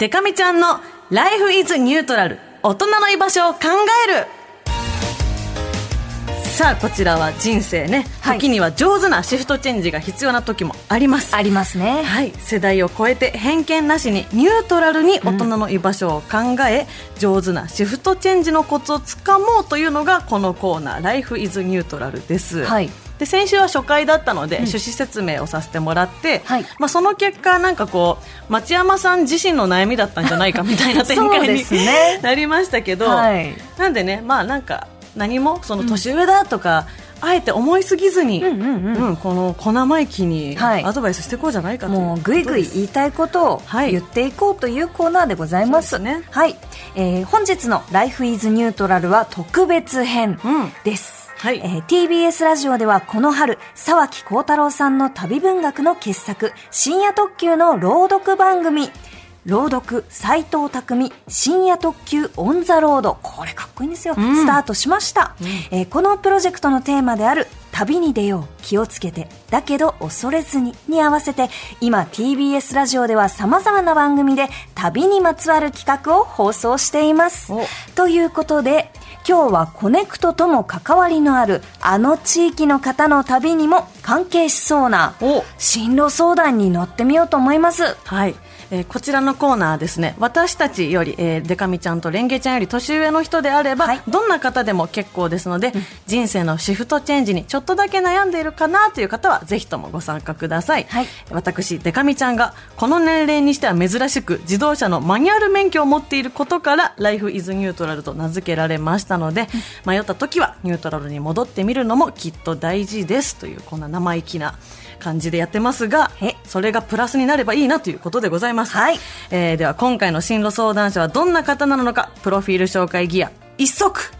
デカミちゃんの Life is Neutral 大人の居場所を考える。さあこちらは人生ね、はい。時には上手なシフトチェンジが必要な時もあります。ありますね。はい、世代を超えて偏見なしにニュートラルに大人の居場所を考え、上手なシフトチェンジのコツをつかもうというのがこのコーナー「Life is Neutral」です。はいで先週は初回だったので、趣旨説明をさせてもらって、はい。まあ、その結果、なんかこう町山さん自身の悩みだったんじゃないかみたいな展開にね。なりましたけど、はい。なんでね、まあ、なんか何もその年上だとか、あえて思いすぎずに、うんうんうん。うんこの小生意気にはい。アドバイスしていこうじゃないかというもうぐいぐい言いたいことをはい。言っていこうというコーナーでございます。そうですね。はい、えー本日の Life is Neutral は特別編うん。です。はい。えー TBS ラジオではこの春、沢木幸太郎さんの旅文学の傑作、深夜特急の朗読番組、朗読斎藤匠深夜特急オンザロード。これかっこいいんですよ、スタートしました、えーこのプロジェクトのテーマである旅に出よう気をつけてだけど恐れずにに合わせて今 TBS ラジオでは様々な番組で旅にまつわる企画を放送しています。お。ということで今日はコネクトとも関わりのあるあの地域の方の旅にも関係しそうなお。進路相談に乗ってみようと思います。はい、えーこちらのコーナーですね。私たちより、えー、デカミちゃんとレンゲちゃんより年上の人であれば、はい。どんな方でも結構ですので、人生のシフトチェンジにちょっとだけ悩んでいるかなという方はぜひともご参加ください、はい。私デカミちゃんがこの年齢にしては珍しく自動車のマニュアル免許を持っていることから「Life is Neutral」と名付けられましたので、迷った時はニュートラルに戻ってみるのもきっと大事ですというこんな生意気な感じでやってますがえ？それがプラスになればいいなということでございます、はい。えーでは今回の進路相談者はどんな方なのかプロフィール紹介ギア一足。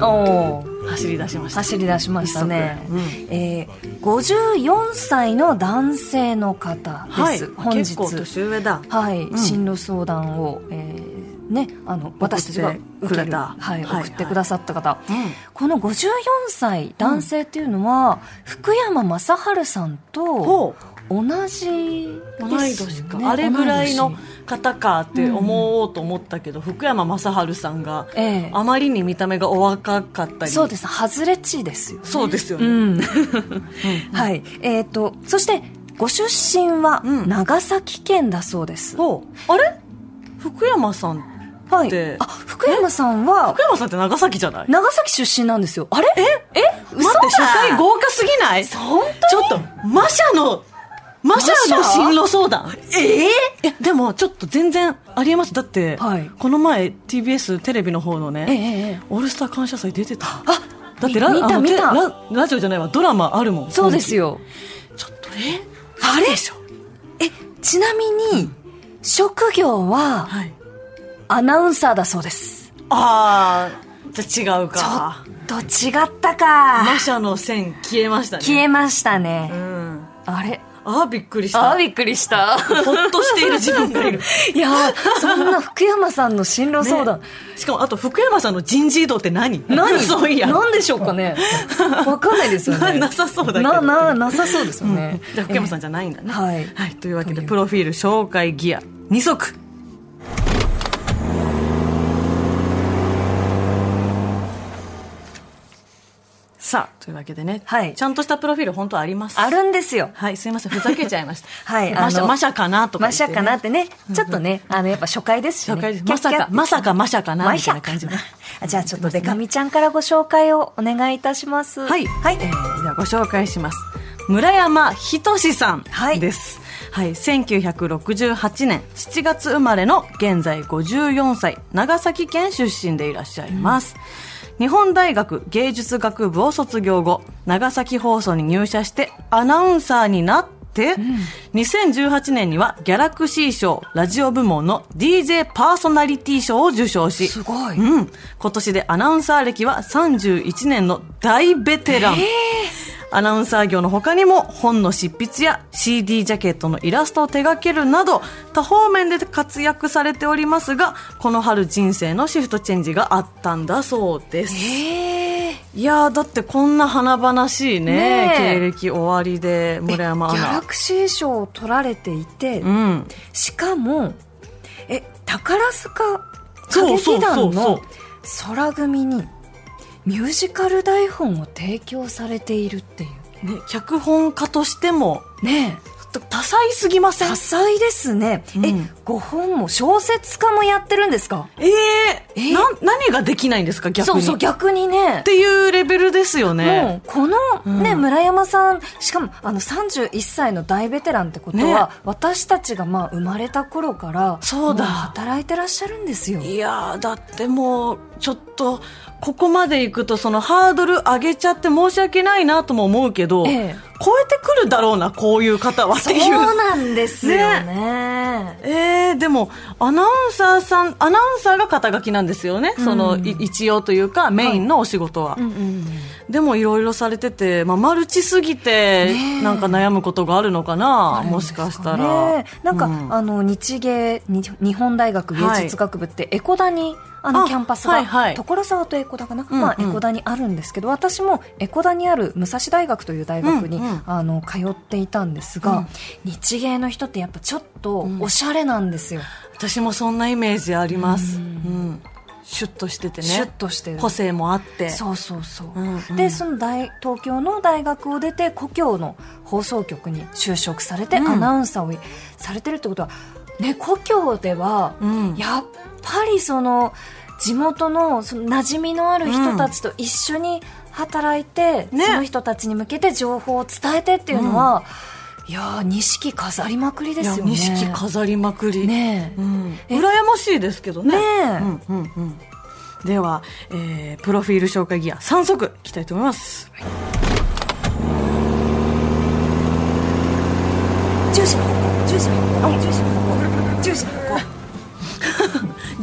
おー。走り出しました走り出しましたね、うん。えー、54歳の男性の方です、はい。本日。結構年上だ。はい、ん。進路相談を、えーね、あの私たちが受けた。はいはい送ってくださった方、うんこの54歳男性っていうのは、福山雅治さんとほ同じです、ね、同い年か、あれぐらいの方かって思おうと思ったけど、福山雅治さんが、ええ。あまりに見た目がお若かったり。年そうです。外れ値ですよね。そうですよね、うん。はい。えっ、とそしてご出身はうん。長崎県だそうです、あれ？福山さんはい。であ福山さんは福山さんって長崎じゃない？長崎出身なんですよ。あれ？え？え？待って初回豪華すぎない？本ちょっとマシャのマシャの進路相談？え？えでもちょっと全然ありえます。だって、はい。この前 TBS テレビの方のね、ええええオールスター感謝祭出てた。あだってラみ見た見た。テララジオじゃないわドラマあるもんそうですよ。ちょっとえ？あれ？でしょ。えちなみに職業ははいアナウンサーだそうです。ああじゃあ違うか。と違ったか。マシャの線消えましたね。消えましたね。うん。あれ？ああびっくりした。あびっくりした。ほっとしている自分がいる。いやそんな福山さんの進路相談、ね。しかもあと福山さんの人事異動って何？何？そういや。何でしょうかね。わかんないですよね。な なさそうだけど。なななさそうですよね、じゃあ福山さんじゃないんだね、はい。というわけでプロフィール紹介ギア2足さあというわけでね、はい。ちゃんとしたプロフィール本当はあります？あるんですよ。はいすいません。ふざけちゃいました。はいマシャマシャかなとかマシャかなってね、ちょっとね、あの、やっぱ初回ですしね。初回です。まさかまさかマシャかなみたいな感じじゃあちょっとデカミちゃんからご紹介をお願いいたします。はい、はい。えーではご紹介します。村山仁さんはい。です、はい、1968年7月生まれの現在54歳、長崎県出身でいらっしゃいます。日本大学芸術学部を卒業後、長崎放送に入社してアナウンサーになって、2018年にはギャラクシー賞ラジオ部門の DJ パーソナリティ賞を受賞し、すごいうん。今年でアナウンサー歴は31年の大ベテラン。アナウンサー業の他にも本の執筆や CD ジャケットのイラストを手掛けるなど多方面で活躍されておりますがこの春人生のシフトチェンジがあったんだそうですええいやーだってこんな華々しいね経歴終わりで村山アギャラナクシー賞を取られていて、うん。しかもえ宝塚歌劇団のそ空組にミュージカル台本を提供されているっていう。ね、脚本家としてもね多彩すぎません？多彩ですね、うん。えご本も小説家もやってるんですか？えー、えー。な何ができないんですか逆に？そうそう逆にね。っていうレベルですよもねうこのね、うん。村山さんしかもあの31歳の大ベテランってことは、ね。私たちがまあ生まれた頃からそうだ。も働いてらっしゃるんですよ。いやーだってもうちょっとここまで行くとそのハードル上げちゃって申し訳ないなとも思うけど、ええ超えてくるだろうなこういう方はってそう。いうなんですよね。えー、でもアナウンサーさんアナウンサーが肩書きなんですよね、そのい一応というかメインのお仕事は、うんうんでもいろいろされてて、まあ、マルチすぎてなんか悩むことがあるのかなもしかしたら、ねなんか、うん。あの日芸に日本大学芸術学部ってエコダにあのあキャンパスが、はいはい。所沢とエコダかな、うんうん。まあ、エコダにあるんですけど私もエコダにある武蔵大学という大学に、うんうん。あの通っていたんですが、日芸の人ってやっぱちょっとおしゃれなんですよ、私もそんなイメージあります、うん。シュッとしててね。シュッとしてる。個性もあって。そうそうそう、うんうん。でその大東京の大学を出て故郷の放送局に就職されて、うん。アナウンサーをされてるってことは、ね、故郷では、うん。やっぱりその地元のその馴染みのある人たちと一緒に働いて、ね。その人たちに向けて情報を伝えてっていうのは、いやー錦飾りまくりですよね。錦飾りまくり、ねえ。うん、え。羨ましいですけどね。ねえ。うんうんうんでは、えープロフィール紹介ギア3足いきたいと思います。10時の方向10時の方向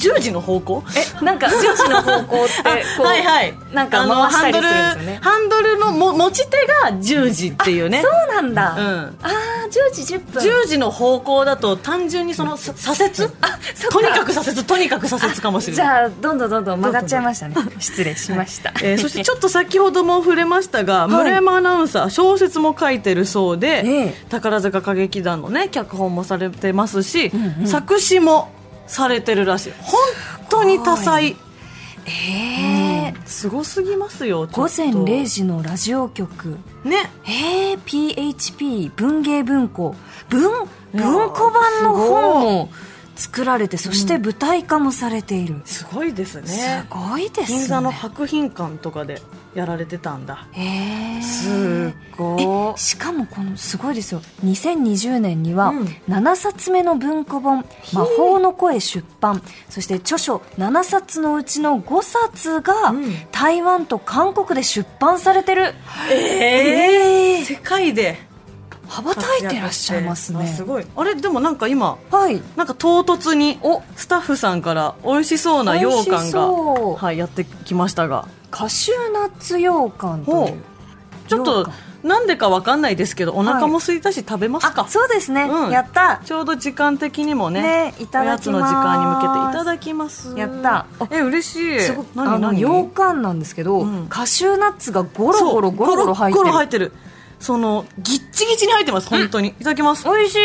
10時の方向？10時の方向10時の方向えなんか10時の方向って はいはい。なんかあの回したりするんですよね。ハンドルハンドルのも持ち手が10時っていうね。そうなんだ、うん。ああ10時10分。10時の方向だと単純にそのさ左折？そっか。とにかく左折とにかく左折かもしれじない。ゃあどんどんどんどん曲がっちゃいましたね。失礼しました、えーそしてちょっと先ほども触れましたが、村山アナウンサー小説も書いてるそうで、ええ。宝塚歌劇団のね脚本もされてますし、作詞もされてるらしい。本当に多彩。ええすごすぎますよ午前0時のラジオ局。ね。えー、PHP 文芸文庫。文文庫版の本も作られてそして舞台化もされている、すごいですすねごいですね。銀座の博品館とかでやられてたんだ。えー。すごえしかもこのすごいですよ。2020年にはうん。7冊目の文庫本「魔法の声」出版そして著書7冊のうちの5冊がうん。台湾と韓国で出版されてる。ええー。世界で羽ばたいてらっしゃいますね。あすごい。あれでもなんか今はい。なんか唐突にお。スタッフさんから美味しそうな羊羹が、はい、やってきましたがカシューナッツ羊羹という。ちょっとなんでかわかんないですけどお腹も空いたし食べますか、あそうですね、うん。やった。ちょうど時間的にもねねいただきます。おやつの時間に向けていただきます。やった。え嬉しい。すごくあの羊羹なんですけど、うん。カシューナッツがゴロゴロゴロゴロ入ってゴる。ロ入ってる。そのぎっちぎちに入ってます本当に、いただきます。美味しい。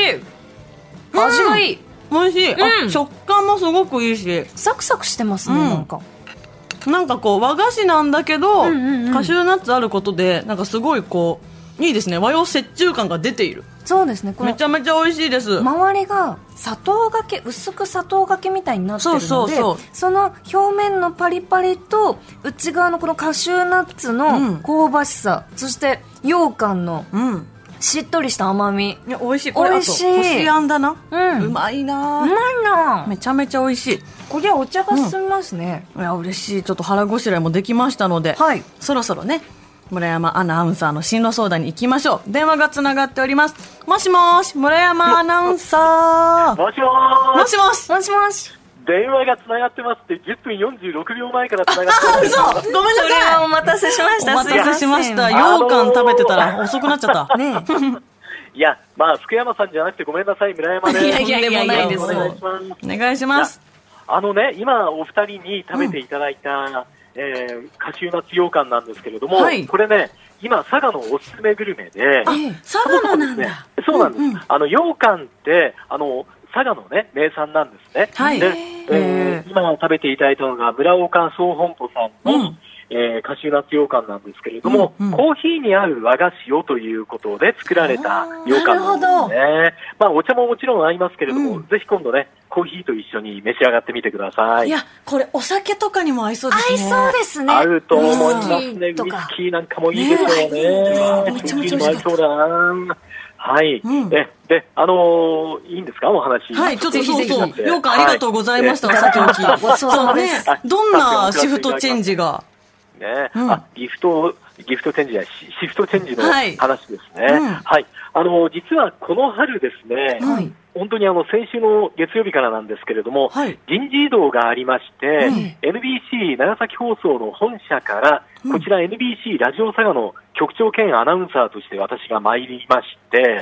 味がいい、美味しい、食感もすごくいいし。サクサクしてますね、うん。なんかなんかこう和菓子なんだけど、うんうんうん。カシューナッツあることでなんかすごいこういいですね。和洋折衷感が出ている。そうですね。このめちゃめちゃ美味しいです、周りが砂糖がけ薄く砂糖がけみたいになってるのでそうそうその表面のパリパリと内側のこのカシューナッツうん。の香ばしさ、そして羊羹のうん。しっとりした甘み。いや美味しい。これ美味しい。こしあんだな。うん。うまいな。うまいな。めちゃめちゃ美味しいこりゃお茶が進みますね。いや嬉しい。ちょっと腹ごしらえもできましたので、はい。そろそろね村山アナウンサーの進路相談に行きましょう。電話がつながっております。もしもし村山アナウンサー。もしもーもしもし。もしもし。電話がつながってますって10分46秒前からつながってます。嘘。ごめんなそれはさいお待たせしました。お待たせしました。羊羹食べてたら遅くなっちゃった。ねいやまあ福山さんじゃなくてごめんなさい。村山です。いやいやいやいや。とんでもないです。お願いします。お願いしますあのね今お二人に食べていただいた、えー、カシューナッツ羊羹なんですけれども、はい。これね今佐賀のおすすめグルメであ佐賀のなんだ。そうなんです、うんうん。あの羊羹ってあの佐賀のね名産なんですね、はい。で、へえー。今食べていただいたのが村岡総本舗さんの、うんえーカシューナッツ羊羹なんですけれども、うんうんコーヒーに合う和菓子をということで作られた羊羹なんですね。まあお茶ももちろん合いますけれども、うんぜひ今度ね、コーヒーと一緒に召し上がってみてください。いやこれお酒とかにも合いそうですね合いそうですね。合うと思いますね。ウイスキーなんかもいいですよね。ねめちゃめちゃ美味しかったウイスキーも合いそうだな。はい。うんで、で、あのーいいんですか？お話。はい、ちょっとそうそう、ぜひぜひようかんありがとうございました、はさておき。ごちそうさまですそうねどんなシフトチェンジが？ね、うん。あギフト、ギフトチェンジやシシフトチェンジのはい。話ですね。うん。はい。あの、実はこの春ですね、はい。本当にあの、先週の月曜日からなんですけれども、はい。人事異動がありまして、NBC 長崎放送の本社から、こちら NBC ラジオ佐賀の局長兼アナウンサーとして私が参りまして、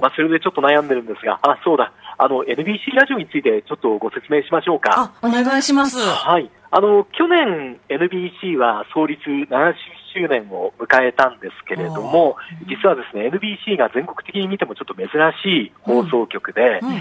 まあ、それでちょっと悩んでるんですが、あ、そうだ、あの、NBC ラジオについてちょっとご説明しましょうか。あ、お願いします。はい。あの、去年 NBC は創立70周年を迎えたんですけれども、実はですね、NBC が全国的に見てもちょっと珍しい放送局で、うんうん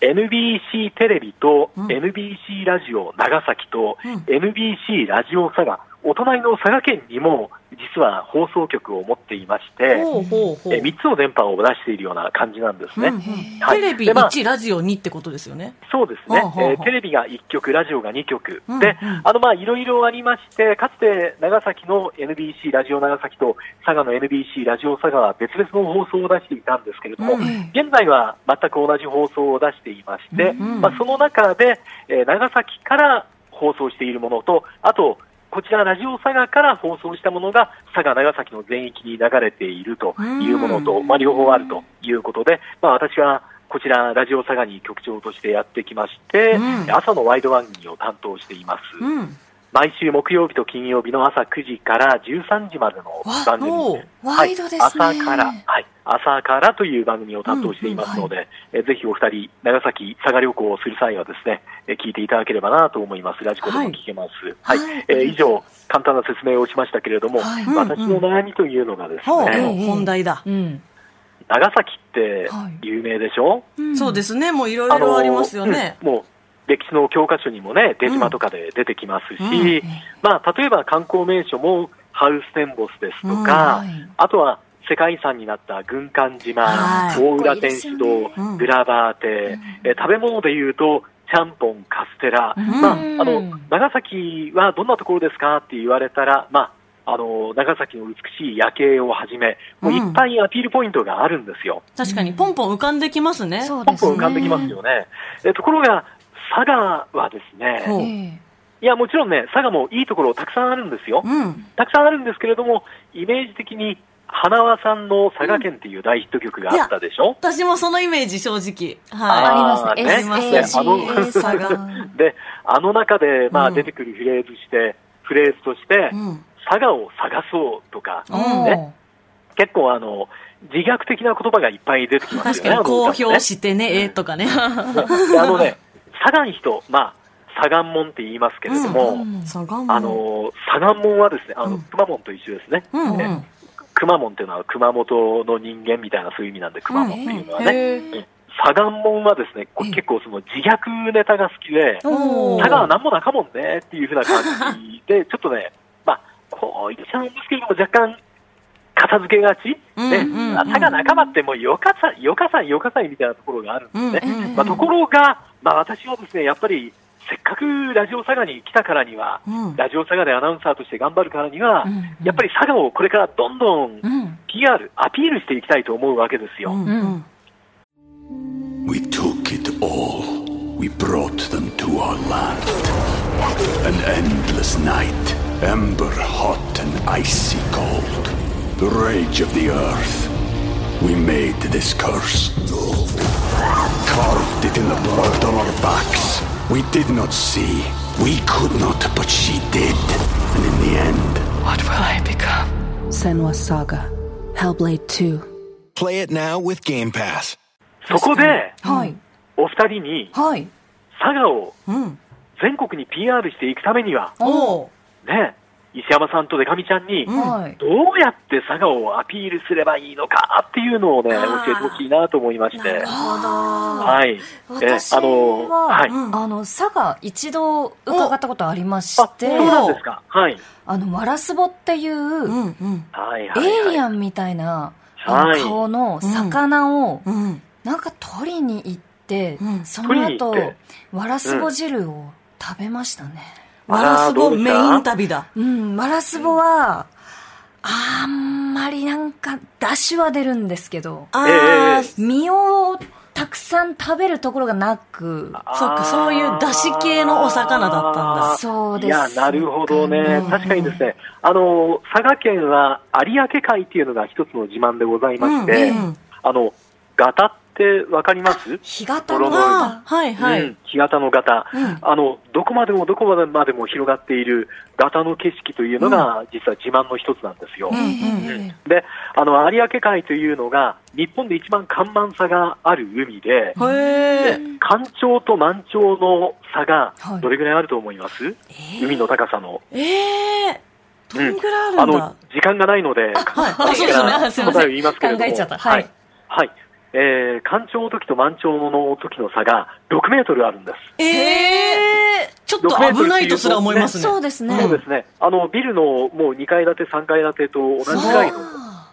NBC テレビとうん NBC ラジオ長崎とうん NBC ラジオ佐賀、お隣の佐賀県にも実は放送局を持っていまして、ほうほうほう。え3つの電波を出しているような感じなんですね。うんうんはい。テレビでまあ1、ラジオ2ってことですよね。そうですね、ほうほうほうえーテレビが1局、ラジオが2局、うんでうん。あのまあいろいろありまして、かつて長崎の NBC ラジオ長崎と佐賀の NBC ラジオ佐賀は別々の放送を出していたんですけれども、うん現在は全く同じ放送を出していまして、うん。まあ、その中で、えー長崎から放送しているものと、あと、こちらラジオ佐賀から放送したものが佐賀、長崎の全域に流れているというものと、まあ、両方あるということで、まあ、私はこちらラジオ佐賀に局長としてやってきまして、うん朝のワイド番組を担当しています。うん。毎週木曜日と金曜日の朝9時から13時までの番組おうワイドですね。はい、朝から、はい、朝からという番組を担当していますので、えぜひお二人、長崎佐賀旅行をする際はですね、え聞いていただければなと思います。ラジコでも聞けます。はい。はい。えー以上、簡単な説明をしましたけれども、はい。私の悩みというのがですね、本題だ。うん。長崎ってはい。有名でしょ、そうですね、もういろいろありますよね。うん。もう歴史の教科書にもね、出島とかで出てきますし、うん。まあ、例えば観光名所もハウステンボスですとか、うん。はい。あとは世界遺産になった軍艦島、はい。大浦天主堂、グラバー亭、え食べ物でいうと、ちゃんぽん、カステラ、まあ、あの長崎はどんなところですかって言われたら、まあ、あの長崎の美しい夜景をはじめ、もういっぱいアピールポイントがあるんですよ。確かに、ポンポン浮かんできますね。ポン。ポン浮かんできますよね。えところが、佐賀はですね、いや、もちろんね、佐賀もいいところたくさんあるんですよ。うん。たくさんあるんですけれども、イメージ的に、花輪さんの佐賀県っていう大ヒット曲があったでしょ、私もそのイメージ、正直。あはありーますね。ねあの佐賀。で、あの中で、まあ、うん出てくるフレーズして、フレーズとして、い。うん。佐賀を探そうとか、うんね、結構あの、自虐的な言葉がいっぱい出てきますよね。確かに、公表してね、えとかね。であのね、佐賀に人、まあ、左岸門って言いますけれども、佐賀もあ、の、左岸門はですね、あの、うん。熊門と一緒ですね。うんうん。ね熊門っていうのは熊本の人間みたいなそういう意味なんで、熊門っていうのはね。左岸門はですね、こ結構その自虐ネタが好きで、佐賀はなんもなかもんねっていうふうな感じで、ちょっとね、まあ、こう言っちゃうんですけれども、若干、片付けがち、うんね。うんうん。佐賀仲間ってもうよかさ、よかさ、よかさいみたいなところがあるんですね。うんうんうん。まあ、ところが、まあ、私はですね、やっぱり、せっかくラジオ佐賀に来たからには、うんラジオ佐賀でアナウンサーとして頑張るからには、うんうんやっぱり佐賀をこれからどんどんうん。PR、アピールしていきたいと思うわけですよ。うんうん。We took it all. We brought them to our land. An endless night, ember hot and icy cold. The rage of the earth. We made this curse. Carved it in the blood on our backs. We did not see. We could not, but she did. And in the end, What will I become? Senwa Saga. Hellblade 2. Play it now with Game Pass. そこで、はい。お二人にはい。佐賀をうん。全国に PR していくためには。ね、石山さんとデカミちゃんに。どうやって佐賀をアピールすればいいのかっていうのをね、教えてほしいなと思いまして。はい。え私あの、は、はい。うんあの、佐賀一度伺ったことありましあ、て、そうなんですか。はい。あの、ワラスボっていう、うんうん。はいはい、はい。エイリアンみたいな、あのはい顔の魚を、うん。なんか取りに行って、うんその後ワラスボ汁を食べましたね。ワラスボメイン旅だ。うん、ワラスボは、あんまりなんか、出汁は出るんですけど、あえあ、え身をたくさん食べるところがなく、そっか、そういう出汁系のお魚だったんだ。そうですいや、なるほどねう。ん確かにですね、あの、佐賀県は有明海っていうのが一つの自慢でございまして、うんうんあの、ガタってわかります？干潟の。泥のああ、はいはい。うん、干潟の型、うん。あの、どこまでもどこまでも広がっている型の景色というのが、実は自慢の一つなんですよ。で、あの、有明海というのが、日本で一番干満差がある海で、へえ。干潮と満潮の差がはい。どれぐらいあると思います、海の高さの。ええ。どんぐらいああるんだ？の、時間がないので、はい。答えを言いますけれども。考えちゃった。ははいい。はい。えー、干潮の時と満潮の時の差が6メートルあるんです。ええ。ちょっと危ないとすら思いますね。そうですね。そうですね。あの、ビルのもう2階建て、3階建てと同じぐらいの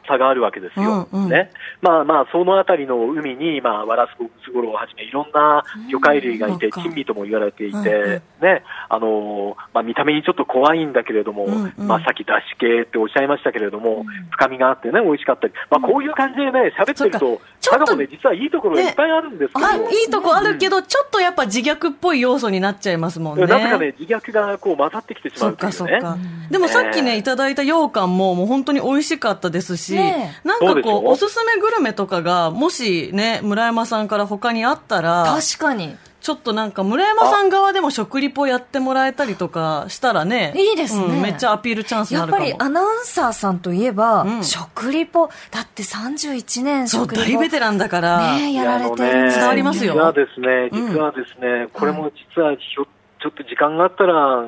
差があるわけですよ。うんうん。ね。まあまあ、そのあたりの海に、まあ、ワラスボ、ムツゴロウをはじめ、いろんな魚介類がいて、うん珍味とも言われていて、うんうん。ね、あのーまあ、見た目にちょっと怖いんだけれども、うんうん。まあ、さっき出汁系っておっしゃいましたけれども、深みがあってね、美味しかったり、まあ、こういう感じでね、喋ってると、佐賀もね、実はいいところいっぱいあるんですけど、あ、いいとこあるけど、ちょっとやっぱ自虐っぽい要素になっちゃいますもんね。なぜかね、自虐がこう混ざってきてしまそうっというね。でもさっきね、ええいただいた羊羹ももう本当に美味しかったですし、ねなんかこう、おすすめグルメとかが、もしね、村山さんから他にあったら、確かに。ちょっとなんか村山さん側でも食リポやってもらえたりとかしたらね、いいですね。うんめっちゃアピールチャンスにやっぱなるかも。りアナウンサーさんといえば、うん。食リポ、だって31年そう、食リポ。大ベテランだから、ねやられてる。んですよいやあのね伝わりますよ。実はですね、うん。実はですね、これも実はちょっと時間があったら、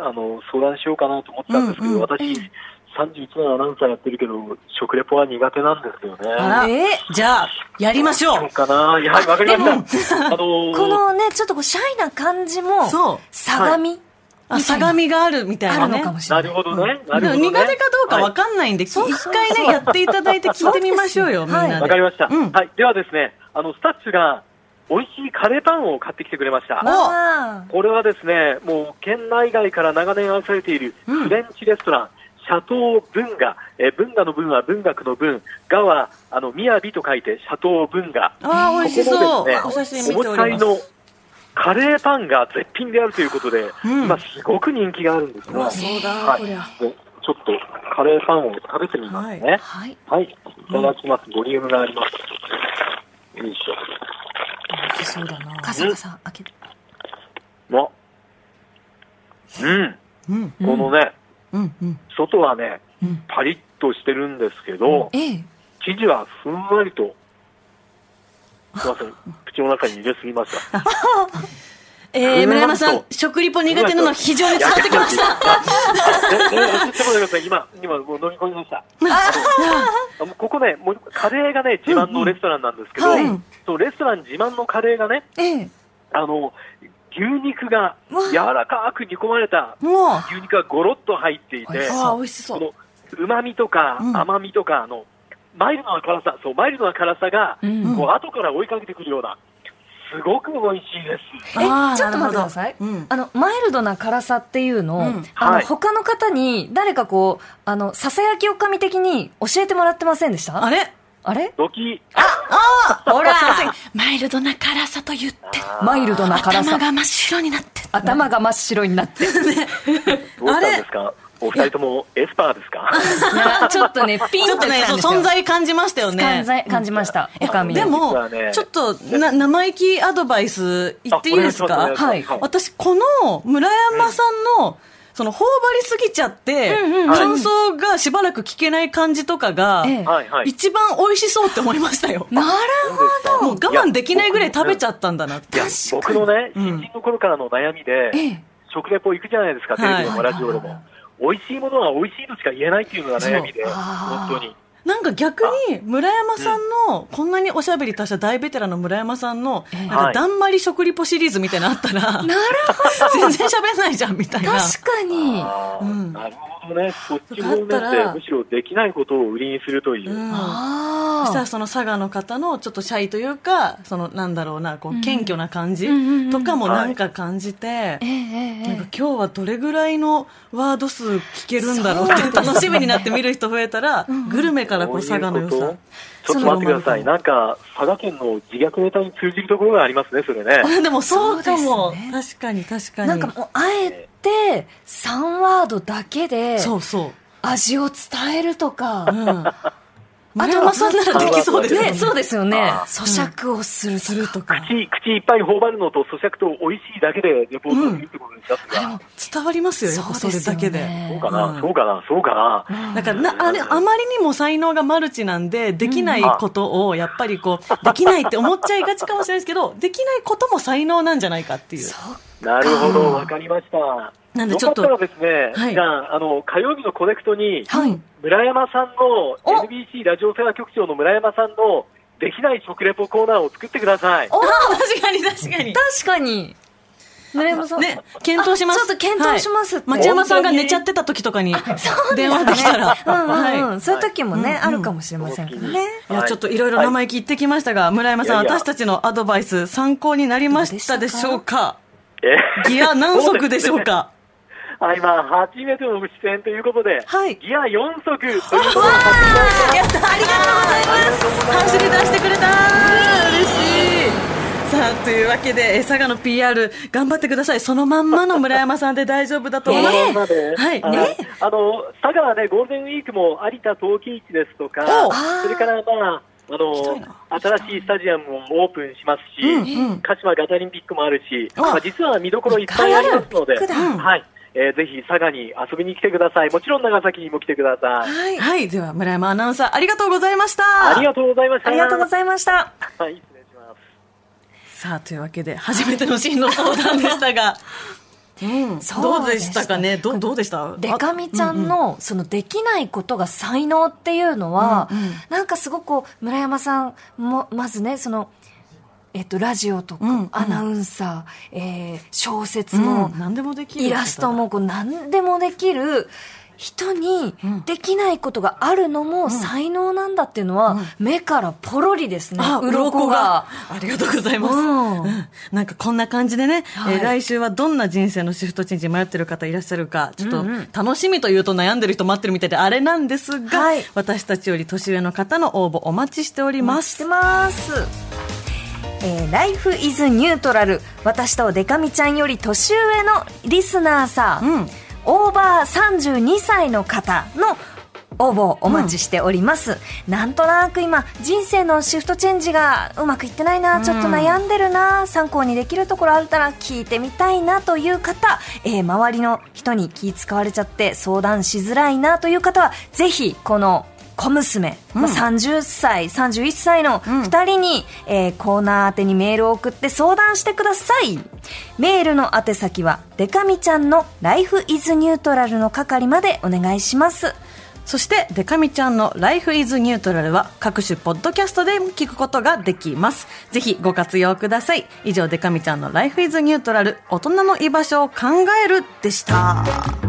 あの、相談しようかなと思ってたんですけど、うんうん。私、31年アナウンサーやってるけど、食レポは苦手なんですよね。えじゃあ、やりましょそううかな。いやはい、わかりました。あのーこのね、ちょっとこう、シャイな感じも、そう相模、あ、相模があるみたいなねあるのか。もしれない。なるほどね。なでもるほどね。苦手かどうかわかんないんで、一回ね、やっていただいて聞いてみましょうよ、みんはいなで。わかりました。うんはい。ではですね、あの、スタッフが、美味しいカレーパンを買ってきてくれました。あこれはですね、もう県内外から長年愛されているうんフレンチレストラン、シャトー文雅、えー文雅の文は文学の文、雅はあの雅と書いてシャトー文雅。あー美味しそうここもですねお写真見ておりますお持ち帰りのカレーパンが絶品であるということで、うん今すごく人気があるんですね。そうだはい、ちょっとカレーパンを食べてみますね。はい。はい、いただきます。ボリュームがあります。よいしょ。美味しそうだな。カサカサ開けて。の、うん、うん、このね、うん、うん。外はね、うんパリッとしてるんですけど、ええ。生地はふんわりと、すいません、口の中に入れすぎました。えー、村山さうんん、食リポ苦手なの非常に伝わってきました。え、え、ちょっと待ってください。今、今、もう飲み込みました。ここね、もうカレーがね、自慢のレストランなんですけど、はいそうレストラン自慢のカレーがね、ええ。あの、牛肉が柔らかく煮込まれたもう、牛肉がゴロッと入っていて、ああ、美味しそう。その旨味とかうん。甘みとか、あのマイルドな辛さ、そうマイルドな辛さが、うん。こう後から追いかけてくるような、すごく美味しいです。えあーちょっと待ってくだなさい、うん。あのマイルドな辛さっていうのを、うん。あのはい。他の方に誰かこうあのささやきおかみ的に教えてもらってませんでした？あれ？あれ？ドキ、ほら。マイルドな辛さと言って。マイルドな辛さ。頭が真っ白になって。頭が真っ白になって。どうしたんですか？お二人ともエスパーですか？ちょっとねピンとちょっとね、存在感じましたよね。感じ感じました、でも、ね。ちょっとな生意気アドバイス言っていいですか？はい。私、この村山さんの、その頬張りすぎちゃって、うんうんうん感想がしばらく聞けない感じとかが、ええはいはい。一番美味しそうって思いましたよ。なるそうですかもう我慢できないぐらい食べちゃったんだなって。僕のね、うん新人の頃からの悩みで、ええ食レポ行くじゃないですか、テレビでもラジオでも。美味しいものは美味しいとしか言えないっていうのが悩みで、本当に。なんか逆に村山さんの、こんなにおしゃべり達した大ベテランの村山さんの、なんかだんまり食リポシリーズみたいな。のあったら、なる 全然喋んないじゃんみたいな。確かに。うん。なるほどね。そっち方面でむしろできないことを売りにするという。うんああそしたらその佐賀の方のちょっとシャイというか、そのなんだろうな、こう謙虚な感じうんうんうんうんとかもなんか感じて、ええええなんか今日はどれぐらいのワード数聞けるんだろうって楽しみになって見る人増えたら、グルメからこう佐賀の良さ。どういうこと？ちょっと待ってください。そのなんか、佐賀県の自虐ネタに通じるところがありますね、それね。あでもそうかも、ね確かに確かに。なんかもうあえて3ワードだけで。味を伝えるとかうん。村山さんならできそうですよね。ねそうですよねあ咀嚼をするするとか。口、口いっぱい頬張るのと咀嚼と美味しいだけでレポートするってことにしますが。伝わりますよ、やっぱそれだけで。そうかな、うんそうかな、そうかな。だからなあれ、あまりにも才能がマルチなんで、できないことを、やっぱりこう、できないって思っちゃいがちかもしれないですけど、できないことも才能なんじゃないかっていう。なるほど、わかりました。なんでちょっとよかったらですね、はい。じゃあ、あの、火曜日のコネクトに、はい。村山さんの、お。NBC ラジオ世話局長の村山さんの、できない食レポコーナーを作ってください。お確かに確かに。確かに。村山さん。ね、検討します。あちょっと検討します。ってはい。町山さんが寝ちゃってた時とかに、電話できたら。うんうんうん、はい。そういう時もね、あるかもしれませんからね。いや、ちょっといろいろ生意気言ってきましたが、村山さん、いやいや。私たちのアドバイス、参考になりましたでしょうか？え？ギア何足でしょうか？はい、まあ、初めての出演ということで、はい。ギア4足ということで、やったありがとうございます。走り出してくれた嬉しい。さあ、というわけで、え佐賀の PR、頑張ってください。そのまんまの村山さんで大丈夫だと思います。まあまあね。はいね。あの、佐賀はね、ゴールデンウィークも有田陶器市ですとかお、それからまあ、あの、新しいスタジアムもオープンしますし、うんうん。鹿島ガタリンピックもあるし、あまあ、実は見どころいっぱいありますので、はい。えーぜひ佐賀に遊びに来てください。もちろん長崎にも来てください。はい。はい。では、村山アナウンサー、ありがとうございました。ありがとうございました。ありがとうございました。はい、失礼します。さあ、というわけで、初めての進路相談でしたが、うん、どうでしたかね？どうどうでした？デカミちゃんの、そのできないことが才能っていうのは、なんかすごくこう村山さんもまずねそのえっとラジオとか、うんうん。アナウンサー、えー小説うんも、何でもできるイラストもこう何でもできる人にん。できないことがあるのも才能なんだっていうのは、目からポロリですね。あ、鱗鱗が。が。ありがとうございます。うん。うん。なんかこんな感じでね、はい。えー来週はどんな人生のシフトチェンジに迷ってる方いらっしゃるか、ちょっと楽しみというと悩んでる人待ってるみたいであれなんですが、はい。私たちより年上の方の応募お待ちしております。してます。えー、Life is Neutral 私とデカミちゃんより年上のリスナーさん、うん。オーバー32歳の方の応募お待ちしております、なんとなく今人生のシフトチェンジがうまくいってないな、ちょっと悩んでるな参考にできるところあったら聞いてみたいなという方、えー周りの人に気使われちゃって相談しづらいなという方はぜひこの小娘、まあ、30歳、31歳の2人に、えーコーナー宛てにメールを送って相談してください。メールの宛先は、デカミちゃんの Life is Neutral の係までお願いします。そして、デカミちゃんの Life is Neutral は各種ポッドキャストで聞くことができます。ぜひご活用ください。以上、デカミちゃんの Life is Neutral 大人の居場所を考えるでした。